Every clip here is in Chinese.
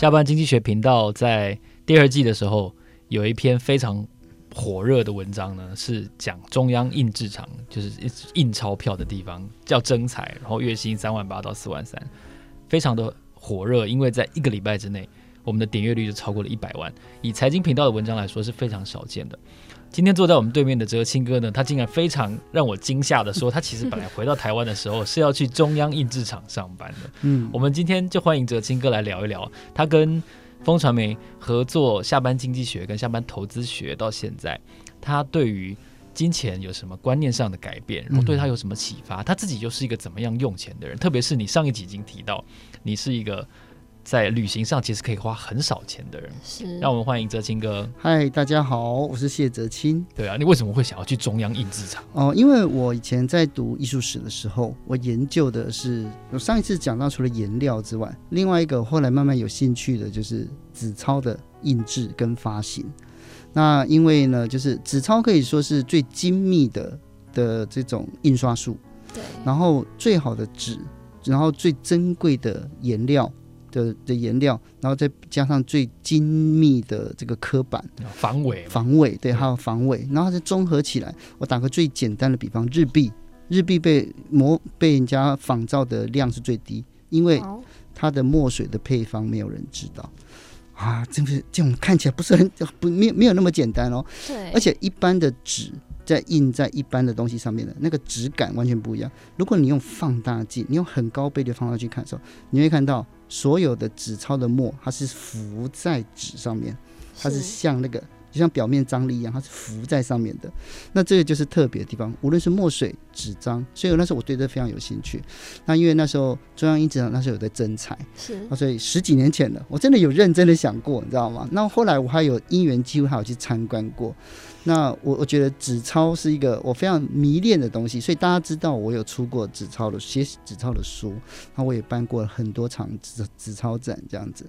下班经济学频道在第二季的时候有一篇非常火热的文章呢，是讲中央印制厂，就是印钞票的地方叫征财，然后月薪三万八到四万三，非常的火热，因为在一个礼拜之内，我们的点阅率就超过了一百万。以财经频道的文章来说，是非常少见的。今天坐在我们对面的哲青哥呢，他竟然非常让我惊吓的说，他其实本来回到台湾的时候是要去中央印制厂上班的。嗯，我们今天就欢迎哲青哥来聊一聊，他跟风传媒合作下班经济学跟下班投资学到现在，他对于金钱有什么观念上的改变，然后对他有什么启发？他自己又是一个怎么样用钱的人？特别是你上一集已经提到，你是一个。在旅行上其实可以花很少钱的人，是。让我们欢迎哲青哥。嗨，大家好，我是谢哲青。对啊，你为什么会想要去中央印制厂？哦，因为我以前在读艺术史的时候，我研究的是，我上一次讲到除了颜料之外，另外一个后来慢慢有兴趣的就是纸钞的印制跟发行。那因为呢，就是纸钞可以说是最精密的的这种印刷术，对。然后最好的纸，然后最珍贵的颜料。的的颜料，然后再加上最精密的这个刻板防伪，防伪对，还有防伪，然后再综合起来。我打个最简单的比方，日币，日币被模被人家仿造的量是最低，因为它的墨水的配方没有人知道啊，这个这种看起来不是很不没有没有那么简单哦。对，而且一般的纸。在印在一般的东西上面的那个质感完全不一样。如果你用放大镜，你用很高倍的放大镜看的时候，你会看到所有的纸钞的墨，它是浮在纸上面，它是像那个。就像表面张力一样，它是浮在上面的。那这个就是特别的地方，无论是墨水、纸张，所以那时候我对这非常有兴趣。那因为那时候中央印制厂那时候有在征才，是啊，所以十几年前了，我真的有认真的想过，你知道吗？那后来我还有因缘机会，还有去参观过。那我我觉得纸钞是一个我非常迷恋的东西，所以大家知道我有出过纸钞的写纸钞的书，那我也办过很多场纸纸钞展这样子。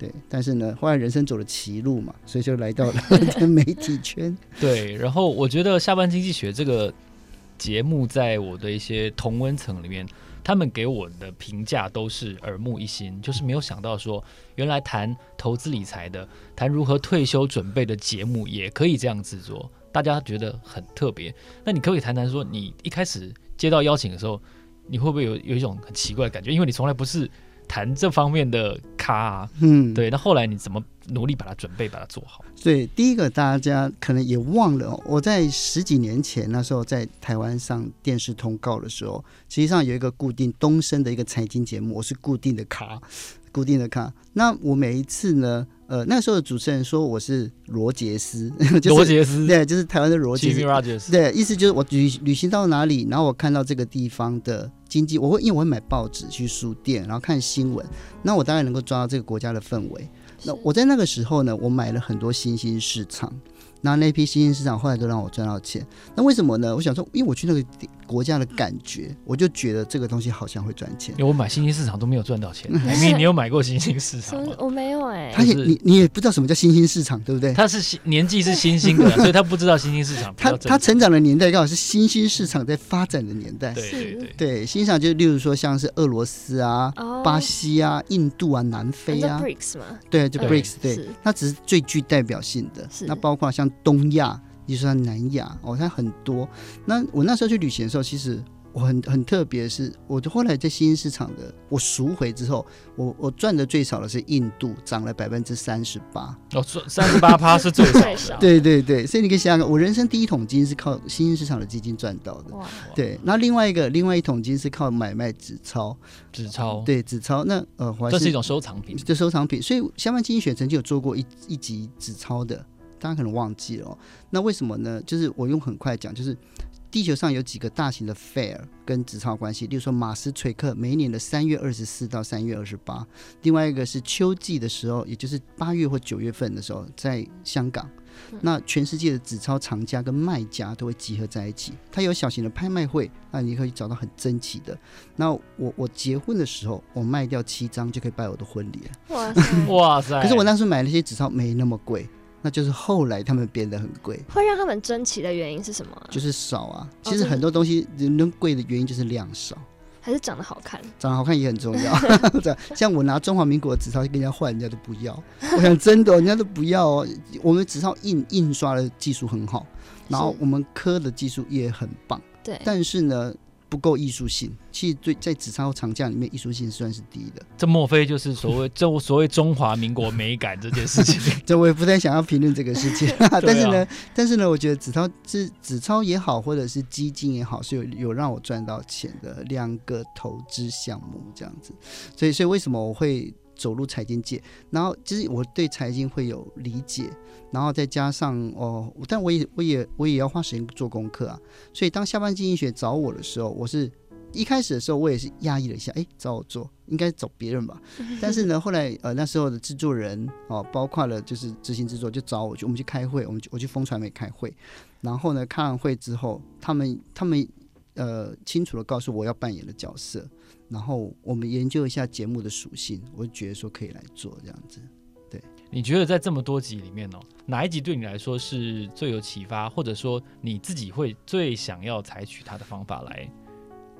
对，但是呢，后来人生走了歧路嘛，所以就来到了 媒体圈。对，然后我觉得下班经济学这个节目，在我的一些同温层里面，他们给我的评价都是耳目一新，就是没有想到说，原来谈投资理财的、谈如何退休准备的节目也可以这样制作，大家觉得很特别。那你可不可以谈谈说，你一开始接到邀请的时候，你会不会有有一种很奇怪的感觉？因为你从来不是。谈这方面的咖、啊，嗯，对，那后来你怎么努力把它准备，把它做好？对，第一个大家可能也忘了，我在十几年前那时候在台湾上电视通告的时候，实际上有一个固定东升的一个财经节目，我是固定的咖，固定的卡。那我每一次呢？呃，那时候的主持人说我是罗杰斯，就是、罗杰斯，对，就是台湾的罗杰斯，对，意思就是我旅旅行到哪里，然后我看到这个地方的经济，我会因为我会买报纸去书店，然后看新闻，那我当然能够抓到这个国家的氛围。那我在那个时候呢，我买了很多新兴市场。那那批新兴市场后来都让我赚到钱，那为什么呢？我想说，因为我去那个国家的感觉，我就觉得这个东西好像会赚钱。因为我买新兴市场都没有赚到钱，你你有买过新兴市场吗？我没有哎、欸。他也你你也不知道什么叫新兴市场，对不对？他是新年纪是新兴的，所以他不知道新兴市场。他他成长的年代刚好是新兴市场在发展的年代。对对对，对新兴市场就例如说像是俄罗斯啊、哦、巴西啊、印度啊、南非啊。BRICS 嘛？对，就 BRICS 对，它只是最具代表性的。那包括像东。亚，你说南亚哦，它很多。那我那时候去旅行的时候，其实我很很特别，是我后来在新兴市场的，我赎回之后，我我赚的最少的是印度，涨了百分之三十八。哦，三十八趴是最少。对对对，所以你可以想想，我人生第一桶金是靠新兴市场的基金赚到的。哇。对，那另外一个另外一桶金是靠买卖纸钞。纸钞。对，纸钞。那呃，这是一种收藏品。这收藏品，所以下班经济学曾经有做过一一集纸钞的。大家可能忘记了哦，那为什么呢？就是我用很快讲，就是地球上有几个大型的 fair 跟纸钞关系，例如说马斯垂克每一年的三月二十四到三月二十八，另外一个是秋季的时候，也就是八月或九月份的时候，在香港，那全世界的纸钞藏家跟卖家都会集合在一起，它有小型的拍卖会，那你可以找到很珍奇的。那我我结婚的时候，我卖掉七张就可以办我的婚礼了。哇塞！哇塞！可是我那时候买那些纸钞没那么贵。那就是后来他们变得很贵，会让他们争奇的原因是什么？就是少啊。其实很多东西能贵的原因就是量少。还是长得好看？长得好看也很重要。像我拿中华民国的纸钞去跟人家换，人家都不要。我想真的，人家都不要哦。我们纸钞印印刷的技术很好，然后我们刻的技术也很棒。对，但是呢。不够艺术性，其实对在纸钞长假里面，艺术性算是低的。这莫非就是所谓 这所谓中华民国美感这件事情？这我也不太想要评论这个事情。但是呢，但是呢，我觉得纸钞是纸钞也好，或者是基金也好，是有有让我赚到钱的两个投资项目这样子。所以，所以为什么我会？走入财经界，然后其实我对财经会有理解，然后再加上哦，但我也我也我也要花时间做功课啊。所以当下班经济学找我的时候，我是一开始的时候我也是压抑了一下，哎，找我做应该找别人吧？但是呢，后来呃那时候的制作人哦，包括了就是执行制作，就找我去，我们去开会，我们我去风传媒开会，然后呢开完会之后，他们他们呃清楚的告诉我要扮演的角色。然后我们研究一下节目的属性，我就觉得说可以来做这样子。对，你觉得在这么多集里面哦，哪一集对你来说是最有启发，或者说你自己会最想要采取它的方法来？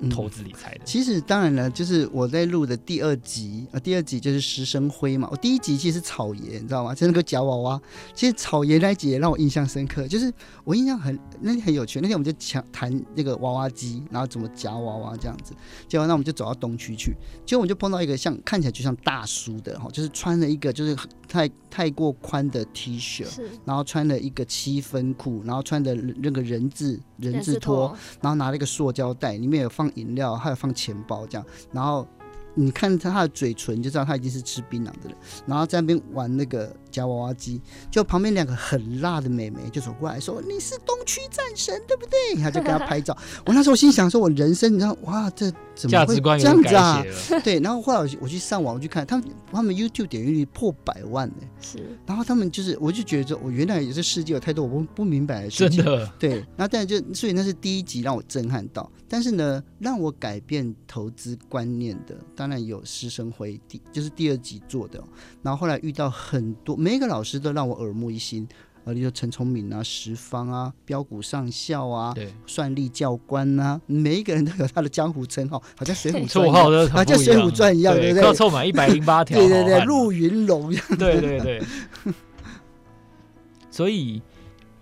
投资理财的、嗯，其实当然了，就是我在录的第二集啊，第二集就是石生辉嘛。我第一集其实是草爷，你知道吗？就那个夹娃娃。其实草爷那一集也让我印象深刻，就是我印象很那天很有趣。那天我们就讲谈那个娃娃机，然后怎么夹娃娃这样子。结果那我们就走到东区去，结果我们就碰到一个像看起来就像大叔的哈，就是穿了一个就是太太过宽的 T 恤，然后穿了一个七分裤，然后穿的那个人字人字拖，然后拿了一个塑胶袋，里面有放。饮料还有放钱包这样，然后你看他他的嘴唇就知道他已经是吃槟榔的人，然后在那边玩那个。夹娃娃机，就旁边两个很辣的美眉就走过来说：“你是东区战神，对不对？”他就给他拍照。我那时候心想说：“我人生，你知道哇，这怎么会这样子啊？” 对。然后后来我我去上网我去看，他们他们 YouTube 点击率破百万呢。是。然后他们就是，我就觉得说，我原来也是世界有太多我不不明白的事情。真的。对。然后但就所以那是第一集让我震撼到，但是呢，让我改变投资观念的，当然有师生辉第就是第二集做的。然后后来遇到很多。每一个老师都让我耳目一新，呃，例如陈聪明啊、石方啊、标股上校啊、对，算力教官啊，每一个人都有他的江湖称号，好像水浒传，绰号都好像水浒传一样，对不对？要凑满一百零八条，对对对，陆云龙，对对对。所以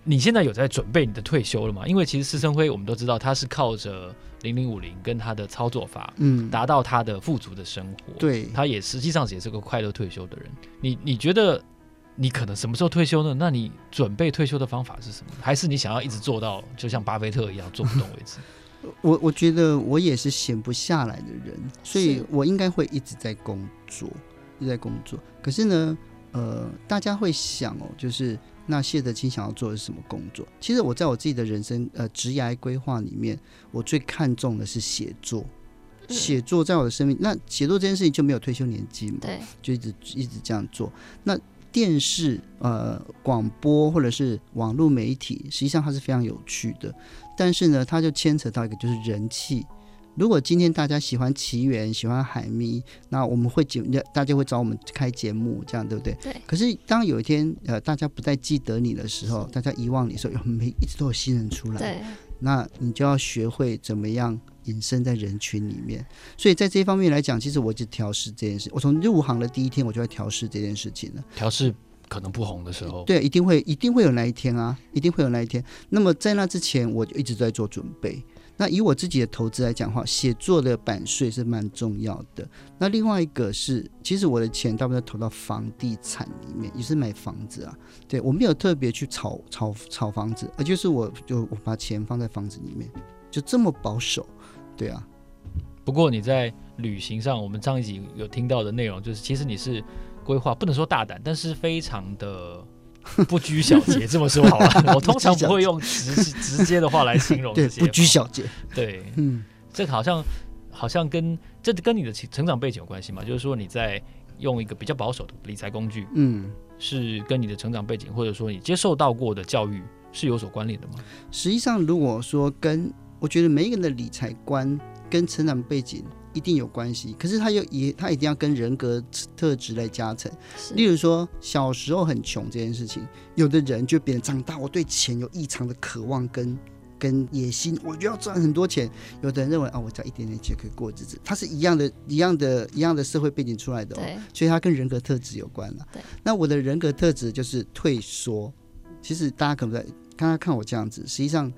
你现在有在准备你的退休了吗？因为其实师生辉我们都知道他是靠着零零五零跟他的操作法，嗯，达到他的富足的生活。对，他也实际上也是个快乐退休的人。你你觉得？你可能什么时候退休呢？那你准备退休的方法是什么？还是你想要一直做到就像巴菲特一样做不动为止？我我觉得我也是闲不下来的人，所以我应该会一直在工作，一直在工作。可是呢，呃，大家会想哦，就是那谢德清想要做的是什么工作？其实我在我自己的人生呃职涯规划里面，我最看重的是写作。写作在我的生命，那写作这件事情就没有退休年纪嘛？对，就一直一直这样做。那电视、呃，广播或者是网络媒体，实际上它是非常有趣的，但是呢，它就牵扯到一个就是人气。如果今天大家喜欢奇缘，喜欢海咪，那我们会节，大家会找我们开节目，这样对不对？对。可是当有一天，呃，大家不再记得你的时候，大家遗忘你的时候，有没一直都有新人出来，对。那你就要学会怎么样。隐身在人群里面，所以在这方面来讲，其实我就调试这件事。我从入行的第一天，我就在调试这件事情了。调试可能不红的时候，对，一定会，一定会有那一天啊，一定会有那一天。那么在那之前，我就一直在做准备。那以我自己的投资来讲的话，写作的版税是蛮重要的。那另外一个是，其实我的钱大部分投到房地产里面，也是买房子啊。对，我没有特别去炒炒炒房子，而就是我就我把钱放在房子里面，就这么保守。对啊，不过你在旅行上，我们上一集有听到的内容，就是其实你是规划，不能说大胆，但是非常的 不拘小节。这么说好了，我通常不会用直 直接的话来形容这些。不拘小节。对，嗯，这好像好像跟这跟你的成长背景有关系嘛？就是说你在用一个比较保守的理财工具，嗯，是跟你的成长背景，或者说你接受到过的教育是有所关联的吗？实际上，如果说跟我觉得每一个人的理财观跟成长背景一定有关系，可是他又也他一定要跟人格特质来加成。例如说，小时候很穷这件事情，有的人就变得长大，我对钱有异常的渴望跟跟野心，我就要赚很多钱。有的人认为啊，我只要一点点钱可以过日子，他是一样的、一样的、一样的社会背景出来的哦，所以他跟人格特质有关了。对，那我的人格特质就是退缩。其实大家可能在刚刚看我这样子，实际上，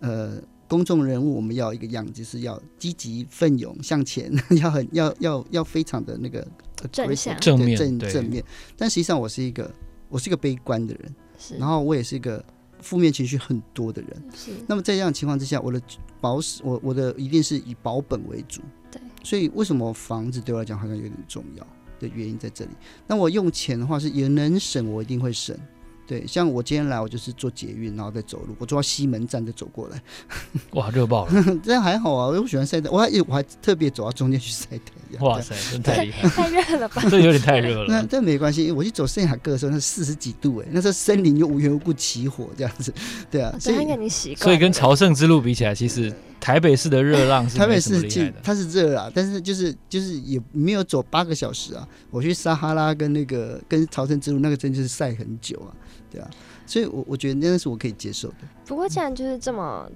呃，公众人物我们要一个样子，就是要积极奋勇向前，要很要要要非常的那个正向正面正正面。但实际上我是一个我是一个悲观的人，然后我也是一个负面情绪很多的人。是。那么在这样的情况之下，我的保守我我的一定是以保本为主。对。所以为什么房子对我来讲好像有点重要的原因在这里？那我用钱的话是也能省，我一定会省。对，像我今天来，我就是坐捷运，然后再走路。我坐到西门站再走过来，哇，热爆了！这样还好啊，我喜欢晒太阳，我还我还特别走到中间去晒太阳。哇塞，真太厉害！太热了吧？这有点太热了。那这没关系，我去走圣雅各的时候，那四十几度哎，那时候森林又无缘无故起火这样子，对啊。所以你习惯。所以跟朝圣之路比起来，其实台北市的热浪是台北市它是热啊，但是就是就是也没有走八个小时啊。我去撒哈拉跟那个跟朝圣之路那个真就是晒很久啊，对啊。所以我，我我觉得那个是我可以接受的。不过，既然就是这么，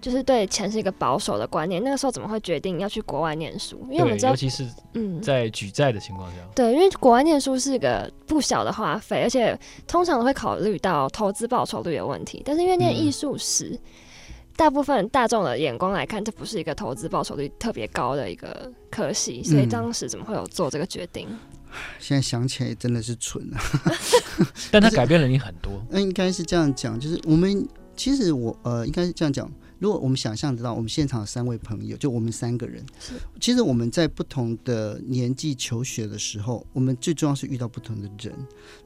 就是对钱是一个保守的观念，那个时候怎么会决定要去国外念书？因为我们知道，尤其是嗯，在举债的情况下、嗯，对，因为国外念书是一个不小的花费，而且通常都会考虑到投资报酬率的问题。但是，因为念艺术史，嗯、大部分大众的眼光来看，这不是一个投资报酬率特别高的一个科系，所以当时怎么会有做这个决定？嗯现在想起来真的是蠢啊！但他改变了你很多。那应该是这样讲，就是我们其实我呃，应该是这样讲。如果我们想象得到，我们现场有三位朋友，就我们三个人，其实我们在不同的年纪求学的时候，我们最重要是遇到不同的人，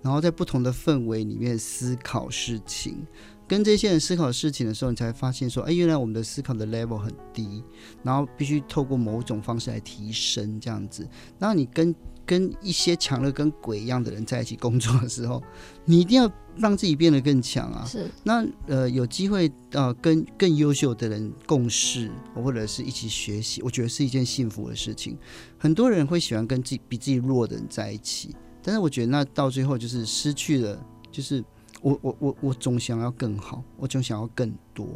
然后在不同的氛围里面思考事情。跟这些人思考事情的时候，你才发现说，哎，原来我们的思考的 level 很低，然后必须透过某种方式来提升这样子。然后你跟跟一些强的跟鬼一样的人在一起工作的时候，你一定要让自己变得更强啊。是。那呃，有机会呃跟更优秀的人共事，或者是一起学习，我觉得是一件幸福的事情。很多人会喜欢跟自己比自己弱的人在一起，但是我觉得那到最后就是失去了，就是。我我我我总想要更好，我总想要更多，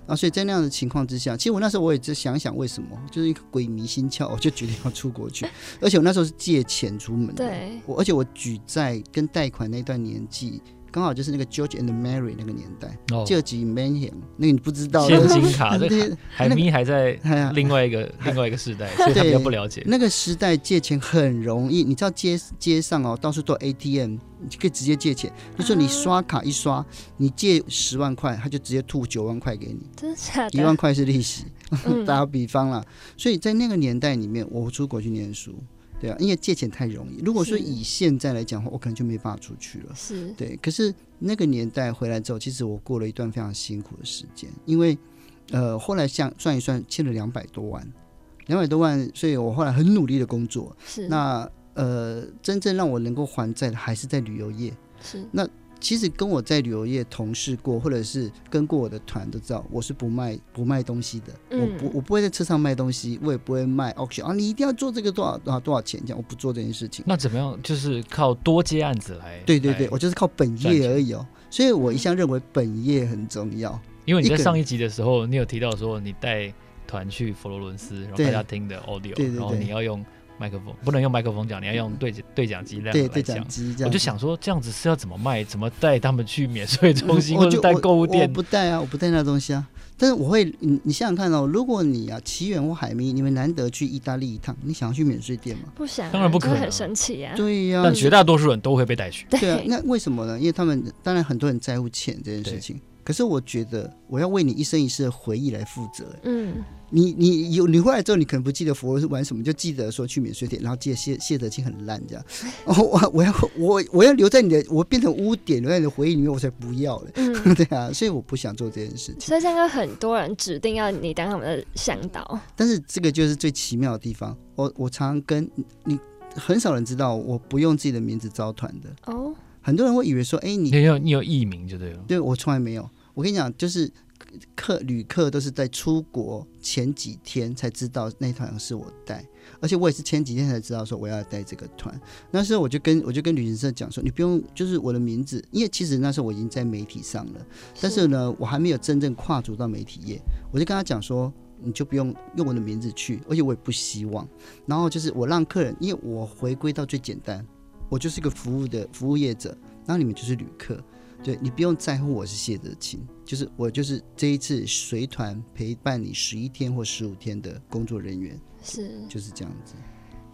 然后所以在那样的情况之下，其实我那时候我也在想想为什么，就是一个鬼迷心窍，我就决定要出国去，而且我那时候是借钱出门的，对，我而且我举债跟贷款那段年纪。刚好就是那个 George and Mary 那个年代，救济 Mayhem 那个你不知道，现金卡 这个海咪还在另外一个 另外一个时代，所以他比较不了解。那个时代借钱很容易，你知道街街上哦，到处都 ATM，你就可以直接借钱。就说你刷卡一刷，你借十万块，他就直接吐九万块给你，真的假的？一万块是利息。打个比方啦，所以在那个年代里面，我出国去念书。对啊，因为借钱太容易。如果说以现在来讲的话，我可能就没办法出去了。是，对。可是那个年代回来之后，其实我过了一段非常辛苦的时间，因为呃，后来像算一算，欠了两百多万，两百多万，所以我后来很努力的工作。是。那呃，真正让我能够还债的，还是在旅游业。是。那。其实跟我在旅游业同事过，或者是跟过我的团都知道，我是不卖不卖东西的。嗯、我不我不会在车上卖东西，我也不会卖 auction 啊。你一定要做这个多少多少多少钱这样，我不做这件事情。那怎么样？就是靠多接案子来。对对对，我就是靠本业而已哦。所以我一向认为本业很重要。因为你在上一集的时候，你有提到说你带团去佛罗伦斯，然后大家听的 audio，对对对，然后你要用。麦克风不能用麦克风讲，你要用对对讲机来讲。对对讲机这样，我就想说这样子是要怎么卖？怎么带他们去免税中心，或者带购物店？我不带啊，我不带那东西啊。但是我会，你你想想看哦，如果你啊，奇缘或海咪，你们难得去意大利一趟，你想要去免税店吗？不想、啊，当然不可能，很神奇啊。对呀、啊，但绝大多数人都会被带去。对啊，那为什么呢？因为他们当然很多人在乎钱这件事情。可是我觉得，我要为你一生一世的回忆来负责。嗯，你你有你回来之后，你可能不记得佛罗是玩什么，就记得说去免税店，然后记得谢谢德清很烂这样。哦，我我要我我要留在你的，我变成污点留在你的回忆里面，我才不要了。嗯，对啊，所以我不想做这件事情。所以现在很多人指定要你当他们的向导。但是这个就是最奇妙的地方。我我常常跟你很少人知道，我不用自己的名字招团的。哦，很多人会以为说，哎，你你有你有艺名就对了。对，我从来没有。我跟你讲，就是客旅客都是在出国前几天才知道那团是我带，而且我也是前几天才知道说我要带这个团。那时候我就跟我就跟旅行社讲说，你不用就是我的名字，因为其实那时候我已经在媒体上了，但是呢，我还没有真正跨足到媒体业。我就跟他讲说，你就不用用我的名字去，而且我也不希望。然后就是我让客人，因为我回归到最简单，我就是一个服务的服务业者，然后你们就是旅客。对，你不用在乎我是谢德清，就是我就是这一次随团陪伴你十一天或十五天的工作人员，是就是这样子，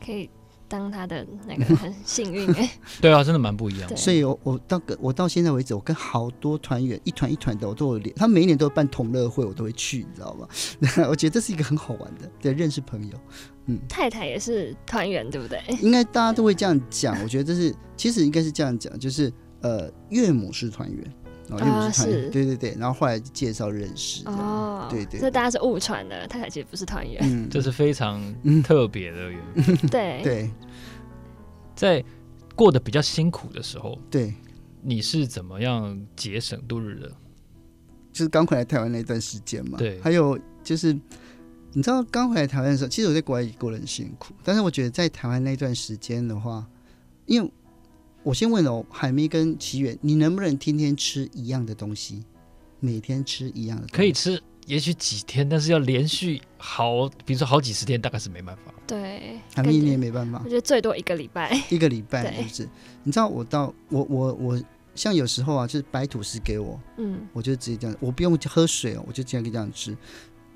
可以当他的那个很 幸运哎，对啊，真的蛮不一样的。所以我我到个我到现在为止，我跟好多团员一团一团的我都有联，他每一年都有办同乐会，我都会去，你知道吗？我觉得这是一个很好玩的，对，认识朋友。嗯，太太也是团员对不对？应该大家都会这样讲，我觉得这是其实应该是这样讲，就是。呃，岳母是团员，哦，岳母是团员，对对对，然后后来介绍认识，哦，对对，这大家是误传的，太太其实不是团员，嗯，这是非常特别的缘分，对。对，在过得比较辛苦的时候，对，你是怎么样节省度日的？就是刚回来台湾那段时间嘛，对，还有就是你知道刚回来台湾的时候，其实我在国外也过得很辛苦，但是我觉得在台湾那段时间的话，因为。我先问哦，海咪跟奇远，你能不能天天吃一样的东西？每天吃一样的东西？可以吃，也许几天，但是要连续好，比如说好几十天，大概是没办法。对，海咪你也没办法。我觉得最多一个礼拜。一个礼拜是不是？你知道我到我我我，像有时候啊，就是白吐司给我，嗯，我就直接这样，我不用喝水哦，我就这样这样吃。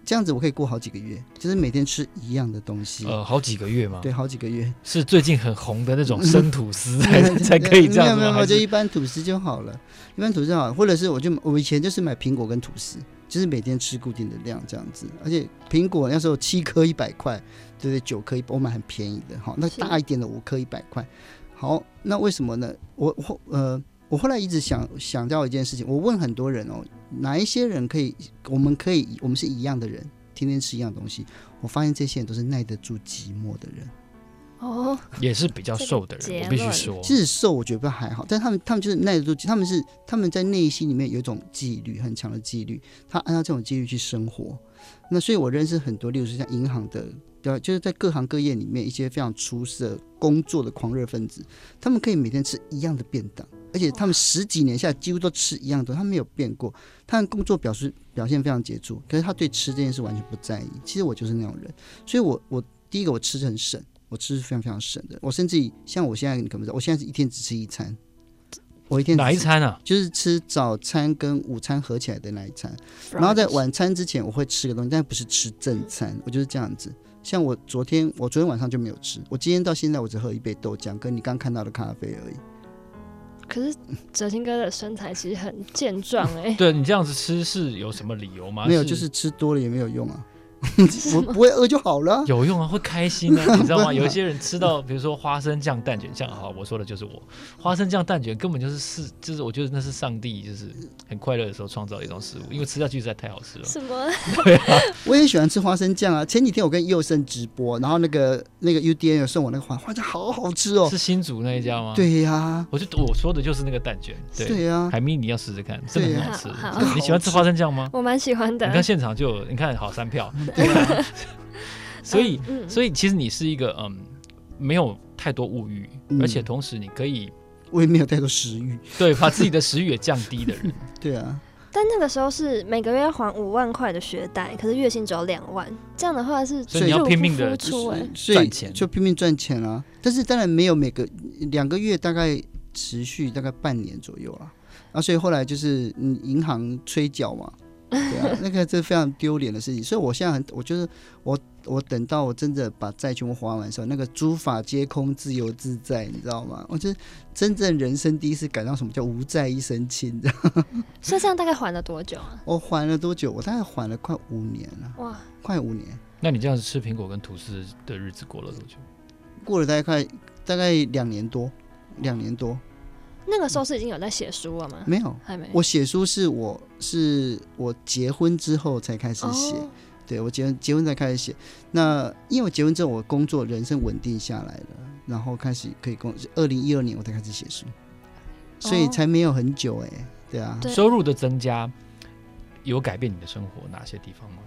这样子我可以过好几个月，就是每天吃一样的东西。呃，好几个月吗？对，好几个月。是最近很红的那种生吐司 才才可以这样吗？没有没有，就一般吐司就好了，一般吐司就好，或者是我就我以前就是买苹果跟吐司，就是每天吃固定的量这样子。而且苹果那时候七颗一百块，对对，九颗一百，我买很便宜的。好，那大一点的五颗一百块。好，那为什么呢？我我呃。我后来一直想想到一件事情，我问很多人哦，哪一些人可以，我们可以，我们是一样的人，天天吃一样东西。我发现这些人都是耐得住寂寞的人，哦，也是比较瘦的人，我必须说，其实瘦我觉得还好，但他们他们就是耐得住，他们是他们在内心里面有一种纪律，很强的纪律，他按照这种纪律去生活。那所以我认识很多，例如说像银行的。对，就是在各行各业里面，一些非常出色工作的狂热分子，他们可以每天吃一样的便当，而且他们十几年下来几乎都吃一样的，他没有变过。他的工作表示表现非常杰出，可是他对吃这件事完全不在意。其实我就是那种人，所以我我第一个我吃很省，我吃是非常非常省的。我甚至于像我现在你可不知道，我现在是一天只吃一餐，我一天哪一餐啊？就是吃早餐跟午餐合起来的那一餐，然后在晚餐之前我会吃个东西，但不是吃正餐，我就是这样子。像我昨天，我昨天晚上就没有吃。我今天到现在，我只喝一杯豆浆，跟你刚看到的咖啡而已。可是哲青哥的身材其实很健壮哎、欸。对，你这样子吃是有什么理由吗？没有，就是吃多了也没有用啊。我不会饿就好了，有用啊，会开心啊，你知道吗？有一些人吃到，比如说花生酱蛋卷，像好，我说的就是我，花生酱蛋卷根本就是是，就是我觉得那是上帝就是很快乐的时候创造的一种食物，因为吃下去实在太好吃了。什么？对啊，我也喜欢吃花生酱啊。前几天我跟佑生直播，然后那个那个 UDN 有送我那个花花酱，好好吃哦。是新竹那一家吗？对呀、啊，我就我说的就是那个蛋卷。对呀、啊，海咪你要试试看，真的很好吃。好好你喜欢吃花生酱吗？我蛮喜欢的。你看现场就有，你看好三票。对啊，所以，所以其实你是一个嗯，没有太多物欲，而且同时你可以，我也没有太多食欲，对，把自己的食欲也降低的人，对啊。但那个时候是每个月要还五万块的学贷，可是月薪只有两万，这样的话是所以你要拼命的赚钱，就拼命赚钱啊。但是当然没有每个两个月，大概持续大概半年左右啊。啊，所以后来就是嗯，银行催缴嘛。对啊，那个是非常丢脸的事情，所以我现在很，我就是我，我等到我真的把债全部还完的时候，那个诸法皆空，自由自在，你知道吗？我就真正人生第一次感到什么叫无债一身轻，你知道吗？所以这样大概还了多久啊？我还了多久？我大概还了快五年了。哇，快五年。那你这样子吃苹果跟吐司的日子过了多久？过了大概快大概两年多，两年多。那个时候是已经有在写书了吗？没有，还没。我写书是我是我结婚之后才开始写，哦、对我结婚结婚才开始写。那因为我结婚之后，我工作人生稳定下来了，然后开始可以工。二零一二年我才开始写书，所以才没有很久哎、欸，对啊。收入的增加有改变你的生活哪些地方吗？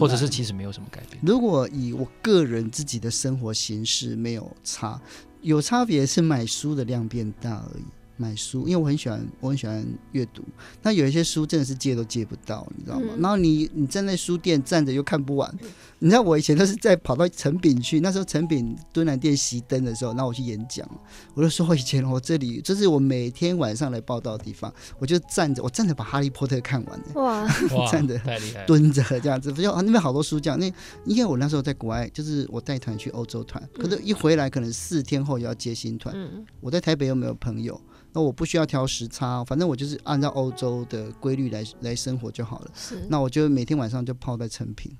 或者是其实没有什么改变？如果以我个人自己的生活形式没有差，有差别是买书的量变大而已。买书，因为我很喜欢，我很喜欢阅读。那有一些书真的是借都借不到，你知道吗？嗯、然后你你站在书店站着又看不完。你知道我以前都是在跑到成品去，那时候成品敦南店熄灯的时候，那我去演讲，我就说我以前我这里这是我每天晚上来报道的地方，我就站着，我站着把哈利波特看完。哇，站着蹲着这样子，不就那边好多书这样。那因为我那时候在国外，就是我带团去欧洲团，可是一回来可能四天后要接新团。嗯、我在台北又没有朋友。那我不需要调时差，反正我就是按照欧洲的规律来来生活就好了。是，那我就每天晚上就泡在成品，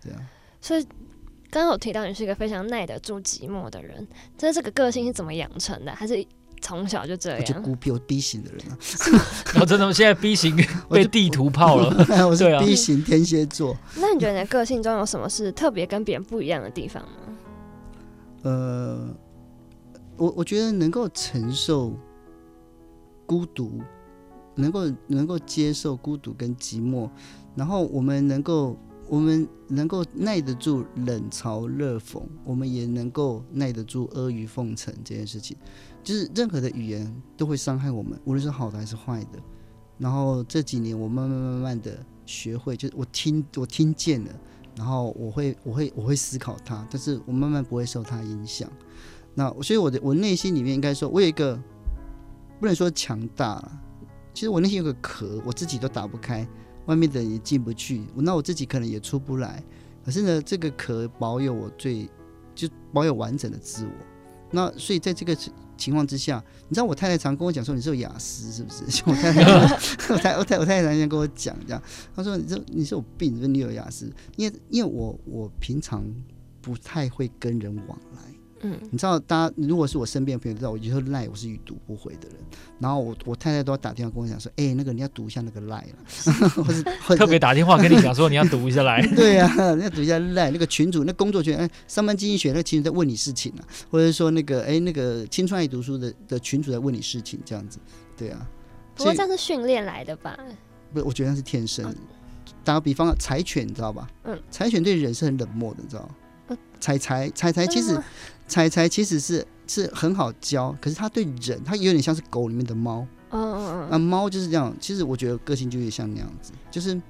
这样。所以刚刚有提到你是一个非常耐得住寂寞的人，这这个个性是怎么养成的？还是从小就这样？我就孤僻，我 B 型的人啊。我真的现在 B 型 被地图泡了。我，我是 B 型天蝎座。那你觉得你的个性中有什么是特别跟别人不一样的地方吗？呃，我我觉得能够承受。孤独，能够能够接受孤独跟寂寞，然后我们能够我们能够耐得住冷嘲热讽，我们也能够耐得住阿谀奉承这件事情，就是任何的语言都会伤害我们，无论是好的还是坏的。然后这几年我慢慢慢慢的学会，就是我听我听见了，然后我会我会我会思考它，但是我慢慢不会受它影响。那所以我的我内心里面应该说，我有一个。不能说强大，其实我内心有个壳，我自己都打不开，外面的也进不去，那我自己可能也出不来。可是呢，这个壳保有我最，就保有完整的自我。那所以在这个情况之下，你知道我太太常跟我讲说，你是有雅思是不是？我太 太，我太我太我太太常跟我讲这样，她说你这你是有病，说你有雅思，因为因为我我平常不太会跟人往来。嗯，你知道，大家如果是我身边的朋友知道，我以后赖我是已读不回的人。然后我我太太都要打电话跟我讲说，哎、欸，那个你要读一下那个赖了，或是特别打电话跟你讲说你要读一下赖。对呀、啊，你要读一下赖。那个群主，那工作群，哎，上班经济学那个群主在问你事情啊，或者说那个哎那个青春爱读书的的群主在问你事情，这样子，对啊。不过这样是训练来的吧？不，我觉得那是天生。嗯、打个比方，柴犬你知道吧？嗯，柴犬对人是很冷漠的，你知道吗？柴柴柴柴其实。嗯柴柴其实是是很好教，可是它对人，它有点像是狗里面的猫。嗯嗯嗯。那猫就是这样，其实我觉得个性就有点像那样子，就是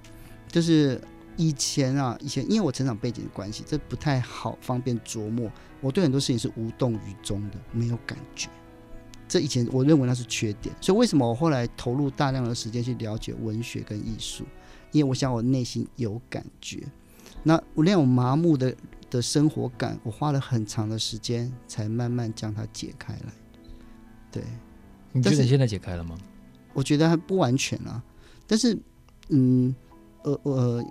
就是以前啊，以前因为我成长背景的关系，这不太好方便琢磨。我对很多事情是无动于衷的，没有感觉。这以前我认为那是缺点，所以为什么我后来投入大量的时间去了解文学跟艺术？因为我想我内心有感觉。那我那种麻木的。的生活感，我花了很长的时间才慢慢将它解开来。对，你觉得现在解开了吗？我觉得还不完全啊。但是，嗯，呃呃，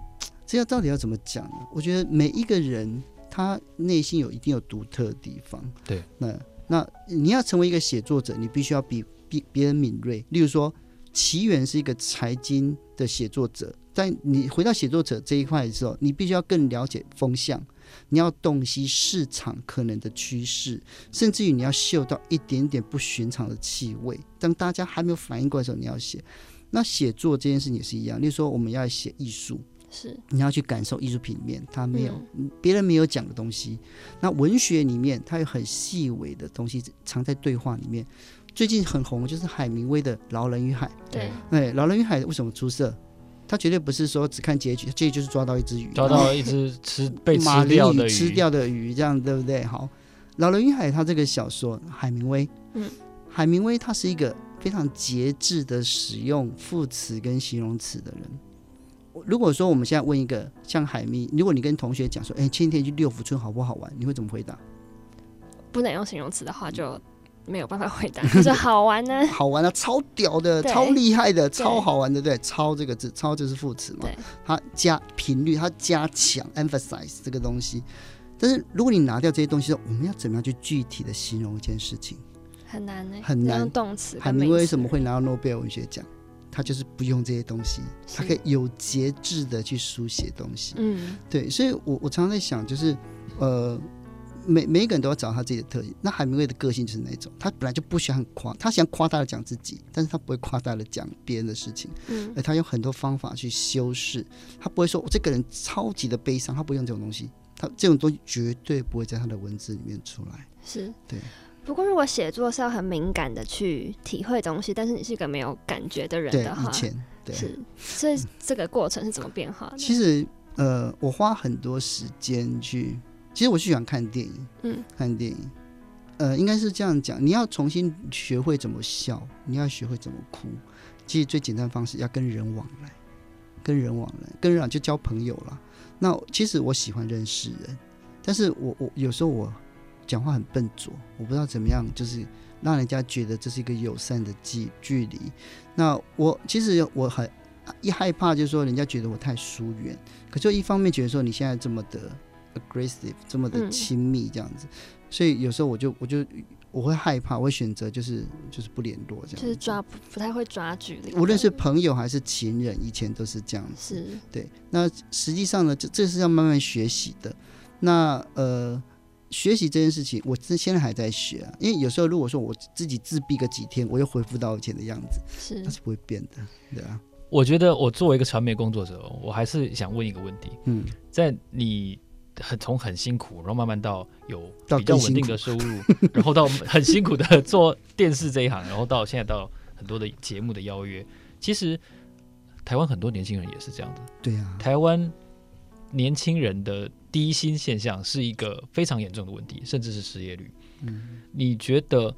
这要到底要怎么讲呢？我觉得每一个人他内心有一定有独特的地方。对，那那你要成为一个写作者，你必须要比比别人敏锐。例如说，奇缘是一个财经的写作者，但你回到写作者这一块的时候，你必须要更了解风向。你要洞悉市场可能的趋势，甚至于你要嗅到一点点不寻常的气味。当大家还没有反应过来的时候，你要写。那写作这件事情也是一样。例如说，我们要写艺术，是你要去感受艺术品里面它没有别、嗯、人没有讲的东西。那文学里面它有很细微的东西藏在对话里面。最近很红就是海明威的《老人与海》。对，哎，《老人与海》为什么出色？他绝对不是说只看结局，结局就是抓到一只鱼，抓到一只吃 被吃掉的鱼，吃掉的鱼，这样对不对？好，《老人与海》他这个小说，海明威，嗯，海明威他是一个非常节制的使用副词跟形容词的人。如果说我们现在问一个像海明，如果你跟同学讲说，哎，前几天去六福村好不好玩？你会怎么回答？不能用形容词的话就。没有办法回答，就是好玩呢，好玩啊，超屌的，超厉害的，超好玩的，对，超这个字，超就是副词嘛，它加频率，它加强，emphasize 这个东西。但是如果你拿掉这些东西，我们要怎么样去具体的形容一件事情？很难呢，很难。动词，海明威为什么会拿到诺贝尔文学奖？他就是不用这些东西，他可以有节制的去书写东西。嗯，对，所以我我常常在想，就是呃。每每一个人都要找他自己的特性。那海明威的个性就是那种，他本来就不喜欢夸，他喜欢夸大的讲自己，但是他不会夸大的讲别人的事情。嗯，而他用很多方法去修饰，他不会说我这个人超级的悲伤，他不用这种东西，他这种东西绝对不会在他的文字里面出来。是对。不过如果写作是要很敏感的去体会东西，但是你是一个没有感觉的人的话，以前对，是，所以这个过程是怎么变化的？其实。呃，我花很多时间去，其实我是喜欢看电影，嗯，看电影，呃，应该是这样讲，你要重新学会怎么笑，你要学会怎么哭，其实最简单的方式要跟人往来，跟人往来，跟人就交朋友了。那其实我喜欢认识人，但是我我有时候我讲话很笨拙，我不知道怎么样，就是让人家觉得这是一个友善的距距离。那我其实我很。一害怕就是说人家觉得我太疏远，可就一方面觉得说你现在这么的 aggressive，这么的亲密这样子，嗯、所以有时候我就我就我会害怕，我会选择就是就是不联络这样，就是抓不不太会抓距离，无论是朋友还是情人，以前都是这样子。是，对。那实际上呢，这这是要慢慢学习的。那呃，学习这件事情，我这现在还在学啊，因为有时候如果说我自己自闭个几天，我又恢复到以前的样子，是，那是不会变的，对啊。我觉得我作为一个传媒工作者，我还是想问一个问题。嗯，在你很从很辛苦，然后慢慢到有比较稳定的收入，然后到很辛苦的 做电视这一行，然后到现在到很多的节目的邀约，其实台湾很多年轻人也是这样的。对啊，台湾年轻人的低薪现象是一个非常严重的问题，甚至是失业率。嗯，你觉得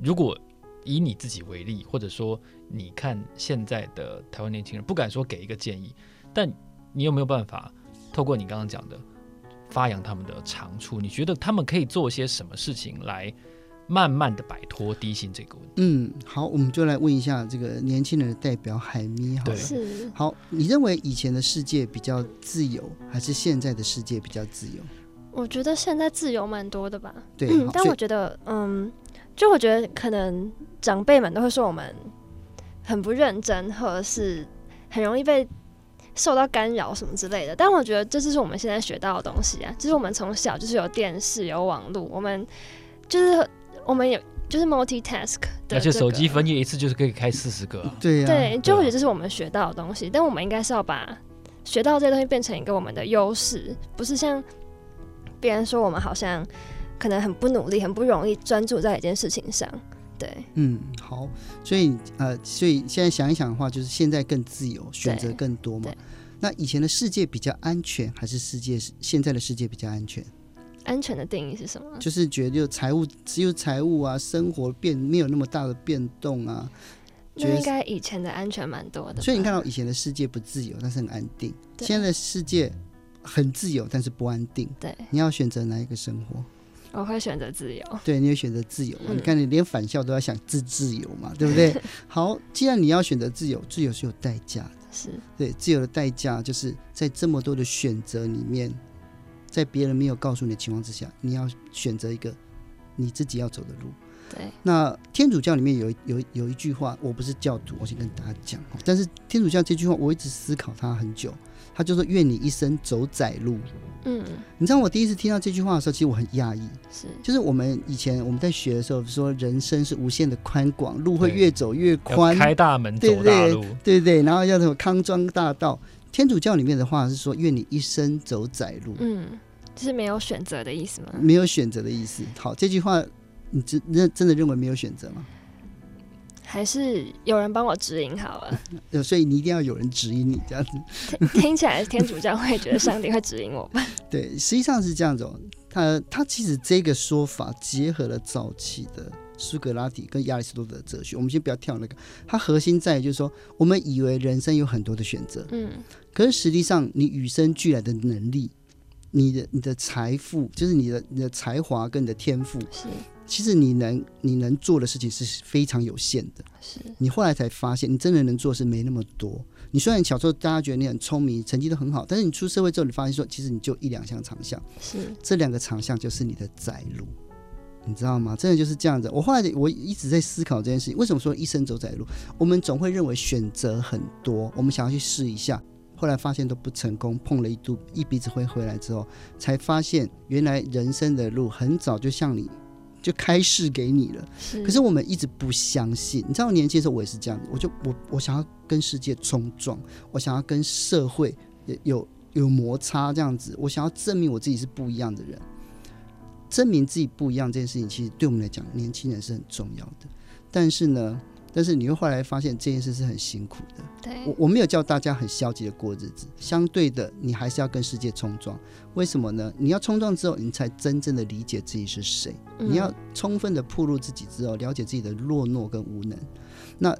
如果以你自己为例，或者说你看现在的台湾年轻人，不敢说给一个建议，但你有没有办法透过你刚刚讲的发扬他们的长处？你觉得他们可以做些什么事情来慢慢的摆脱低薪这个问题？嗯，好，我们就来问一下这个年轻人的代表海咪好了。是。好，你认为以前的世界比较自由，还是现在的世界比较自由？我觉得现在自由蛮多的吧。对，嗯，但我觉得，嗯。就我觉得可能长辈们都会说我们很不认真，或者是很容易被受到干扰什么之类的。但我觉得这就是我们现在学到的东西啊，就是我们从小就是有电视、有网络，我们就是我们有就是 multitask 的，而且手机分页一次就是可以开四十个啊。对呀，对，就我觉得这是我们学到的东西。但我们应该是要把学到这些东西变成一个我们的优势，不是像别人说我们好像。可能很不努力，很不容易专注在一件事情上，对，嗯，好，所以呃，所以现在想一想的话，就是现在更自由，选择更多嘛。那以前的世界比较安全，还是世界现在的世界比较安全？安全的定义是什么？就是觉得财务只有财务啊，生活变没有那么大的变动啊。那应该以前的安全蛮多的。所以你看到以前的世界不自由，但是很安定。现在的世界很自由，但是不安定。对，你要选择哪一个生活？我会选择自由。对，你会选择自由。嗯、你看，你连返校都要想自自由嘛，对不对？好，既然你要选择自由，自由是有代价的。是对，自由的代价就是在这么多的选择里面，在别人没有告诉你的情况之下，你要选择一个你自己要走的路。对。那天主教里面有有有一句话，我不是教徒，我先跟大家讲。但是天主教这句话，我一直思考它很久。他就说：“愿你一生走窄路。”嗯，你知道我第一次听到这句话的时候，其实我很讶异。是，就是我们以前我们在学的时候说，人生是无限的宽广，路会越走越宽，开大门走大路，对对对，然后叫什么康庄大道。天主教里面的话是说：“愿你一生走窄路。”嗯，就是没有选择的意思吗？没有选择的意思。好，这句话你真认真的认为没有选择吗？还是有人帮我指引好了，所以你一定要有人指引你这样子。听，起来天主教会觉得上帝会指引我吧？对，实际上是这样子。哦他他其实这个说法结合了早期的苏格拉底跟亚里士多德的哲学。我们先不要跳那个，它核心在于就是说，我们以为人生有很多的选择，嗯，可是实际上你与生俱来的能力，你的你的财富，就是你的你的才华跟你的天赋是。其实你能你能做的事情是非常有限的。是你后来才发现，你真的能做的是没那么多。你虽然小时候大家觉得你很聪明，成绩都很好，但是你出社会之后，你发现说，其实你就一两项长项。是这两个长项就是你的窄路，你知道吗？真的就是这样子。我后来我一直在思考这件事情，为什么说一生走窄路？我们总会认为选择很多，我们想要去试一下。后来发现都不成功，碰了一肚一鼻子灰回来之后，才发现原来人生的路很早就像你就开示给你了。是可是我们一直不相信。你知道，我年轻的时候我也是这样，我就我我想要跟世界冲撞，我想要跟社会有有有摩擦这样子，我想要证明我自己是不一样的人。证明自己不一样这件事情，其实对我们来讲，年轻人是很重要的。但是呢，但是你会后来发现这件事是很辛苦的。对，我我没有叫大家很消极的过日子，相对的，你还是要跟世界冲撞。为什么呢？你要冲撞之后，你才真正的理解自己是谁。嗯、你要充分的暴露自己之后，了解自己的懦弱懦跟无能，那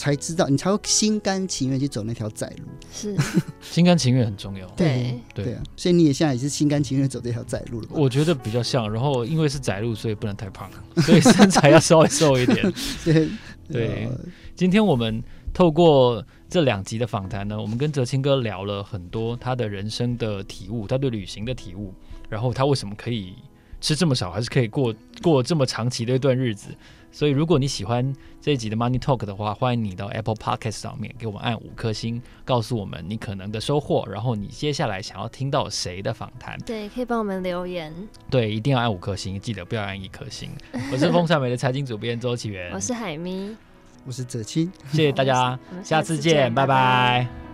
才知道你才会心甘情愿去走那条窄路。是，心甘情愿很重要。对对，对啊，所以你也现在也是心甘情愿走这条窄路了。我觉得比较像，然后因为是窄路，所以不能太胖，所以身材要稍微瘦一点。对 对，今天我们透过这两集的访谈呢，我们跟哲清哥聊了很多他的人生的体悟，他对旅行的体悟，然后他为什么可以吃这么少，还是可以过过这么长期的一段日子。所以，如果你喜欢这一集的 Money Talk 的话，欢迎你到 Apple Podcast 上面给我们按五颗星，告诉我们你可能的收获，然后你接下来想要听到谁的访谈。对，可以帮我们留言。对，一定要按五颗星，记得不要按一颗星。我是风传媒的财经主编周启源，我是海咪，我是哲青，谢谢大家，下次见，拜拜。